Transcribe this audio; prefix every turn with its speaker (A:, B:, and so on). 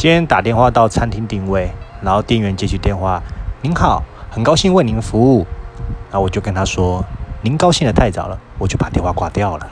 A: 今天打电话到餐厅定位然后店员接起电话您好很高兴为您服务。然后我就跟他说您高兴的太早了我就把电话挂掉了。